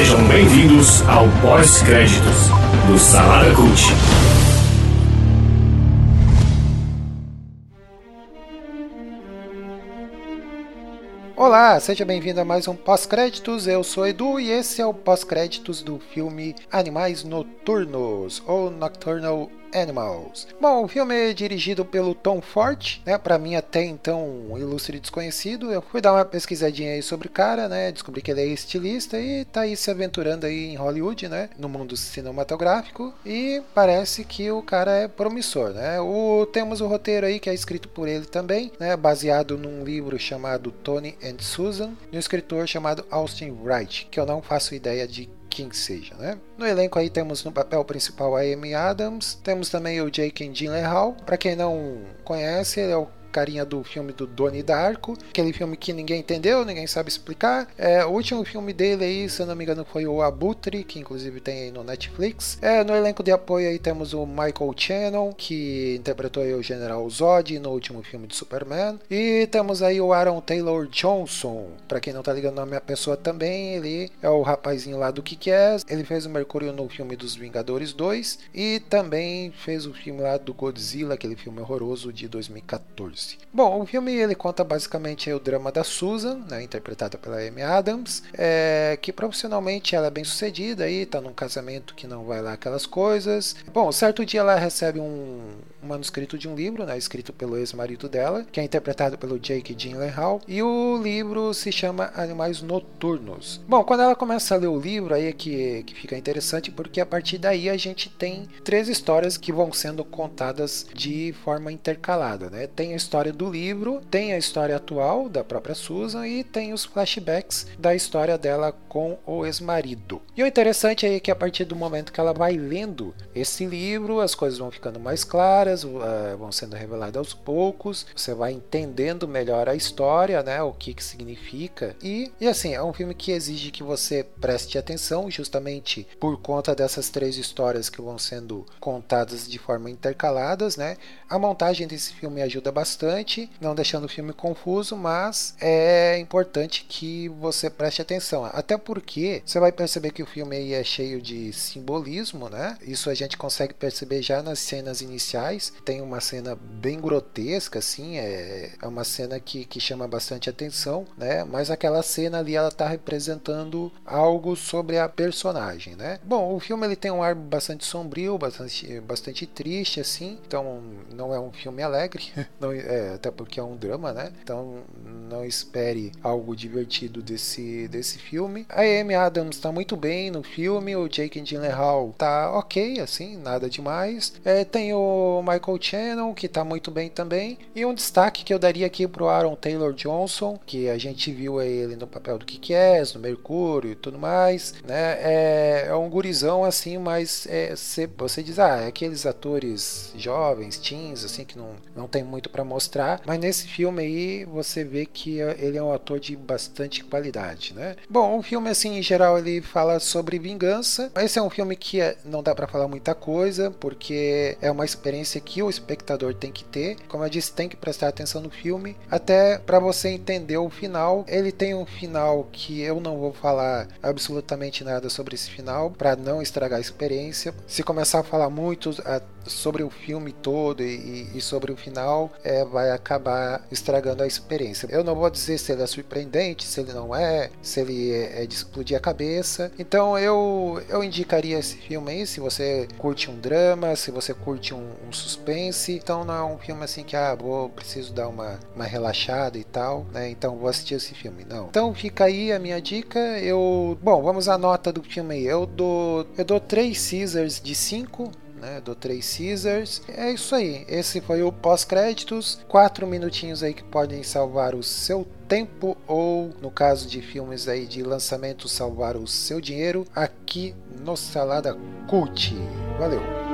Sejam bem-vindos ao pós-créditos do Salada Cult. Olá, seja bem-vindo a mais um pós-créditos. Eu sou Edu e esse é o pós-créditos do filme Animais Noturnos ou Nocturnal Animals. Bom, o filme é dirigido pelo Tom Ford, né? Para mim até então um ilustre desconhecido. Eu fui dar uma pesquisadinha aí sobre o cara, né? Descobri que ele é estilista e tá aí se aventurando aí em Hollywood, né? No mundo cinematográfico e parece que o cara é promissor, né? O temos o roteiro aí que é escrito por ele também, né? Baseado num livro chamado Tony and Susan, de um escritor chamado Austin Wright, que eu não faço ideia de quem seja, né? No elenco aí temos no papel principal a Amy Adams, temos também o Jake Gyllenhaal. Para quem não conhece, ele é o carinha do filme do Doni Darko, aquele filme que ninguém entendeu, ninguém sabe explicar. É, o último filme dele aí, se eu não me engano, foi o Abutre, que inclusive tem aí no Netflix. É, no elenco de apoio aí temos o Michael Shannon, que interpretou aí o General Zod no último filme de Superman. E temos aí o Aaron Taylor Johnson, para quem não tá ligando na minha pessoa também, ele é o rapazinho lá do que é. Ele fez o Mercúrio no filme dos Vingadores 2 e também fez o filme lá do Godzilla, aquele filme horroroso de 2014. Bom, o filme ele conta basicamente o drama da Susan, né, interpretada pela Amy Adams, é, que profissionalmente ela é bem sucedida e está num casamento que não vai lá aquelas coisas. Bom, certo dia ela recebe um, um manuscrito de um livro, né, escrito pelo ex-marido dela, que é interpretado pelo Jake Gyllenhaal, e o livro se chama Animais Noturnos. Bom, quando ela começa a ler o livro, aí é que, que fica interessante, porque a partir daí a gente tem três histórias que vão sendo contadas de forma intercalada, né? Tem a história do livro, tem a história atual da própria Susan e tem os flashbacks da história dela com o ex-marido. E o interessante é que a partir do momento que ela vai lendo esse livro, as coisas vão ficando mais claras, uh, vão sendo reveladas aos poucos, você vai entendendo melhor a história, né, o que que significa. E, e assim, é um filme que exige que você preste atenção, justamente por conta dessas três histórias que vão sendo contadas de forma intercaladas, né? A montagem desse filme ajuda bastante bastante, não deixando o filme confuso, mas é importante que você preste atenção. Até porque você vai perceber que o filme aí é cheio de simbolismo, né? Isso a gente consegue perceber já nas cenas iniciais. Tem uma cena bem grotesca, assim, é, é uma cena que, que chama bastante atenção, né? Mas aquela cena ali ela tá representando algo sobre a personagem, né? Bom, o filme ele tem um ar bastante sombrio, bastante, bastante triste, assim, então não é um filme alegre, não, é, até porque é um drama, né? Então não espere algo divertido desse, desse filme. A Amy Adams tá muito bem no filme, o Jake Gyllenhaal tá ok, assim, nada demais. É, tem o Michael Shannon, que tá muito bem também. E um destaque que eu daria aqui pro Aaron Taylor Johnson, que a gente viu ele no papel do é, no Mercúrio e tudo mais, né? É, é um gurizão assim, mas é, você diz, ah, é aqueles atores jovens, teens, assim, que não, não tem muito para mostrar, mas nesse filme aí você vê que ele é um ator de bastante qualidade, né? Bom, o filme assim em geral ele fala sobre vingança. Esse é um filme que é, não dá para falar muita coisa, porque é uma experiência que o espectador tem que ter. Como eu disse, tem que prestar atenção no filme, até para você entender o final. Ele tem um final que eu não vou falar absolutamente nada sobre esse final para não estragar a experiência. Se começar a falar muito sobre o filme todo e, e sobre o final, é, vai acabar estragando a experiência. Eu não vou dizer se ele é surpreendente, se ele não é, se ele é, de explodir a cabeça. Então eu, eu indicaria esse filme aí se você curte um drama, se você curte um, um suspense. Então não é um filme assim que ah, vou preciso dar uma, uma relaxada e tal, né? Então vou assistir esse filme. Não. Então fica aí a minha dica. Eu, bom, vamos à nota do filme aí. Eu dou eu dou 3 Caesars de 5 né, do Três Caesars. É isso aí. Esse foi o pós-créditos. Quatro minutinhos aí que podem salvar o seu tempo ou, no caso de filmes aí de lançamento, salvar o seu dinheiro aqui no Salada Cult. Valeu!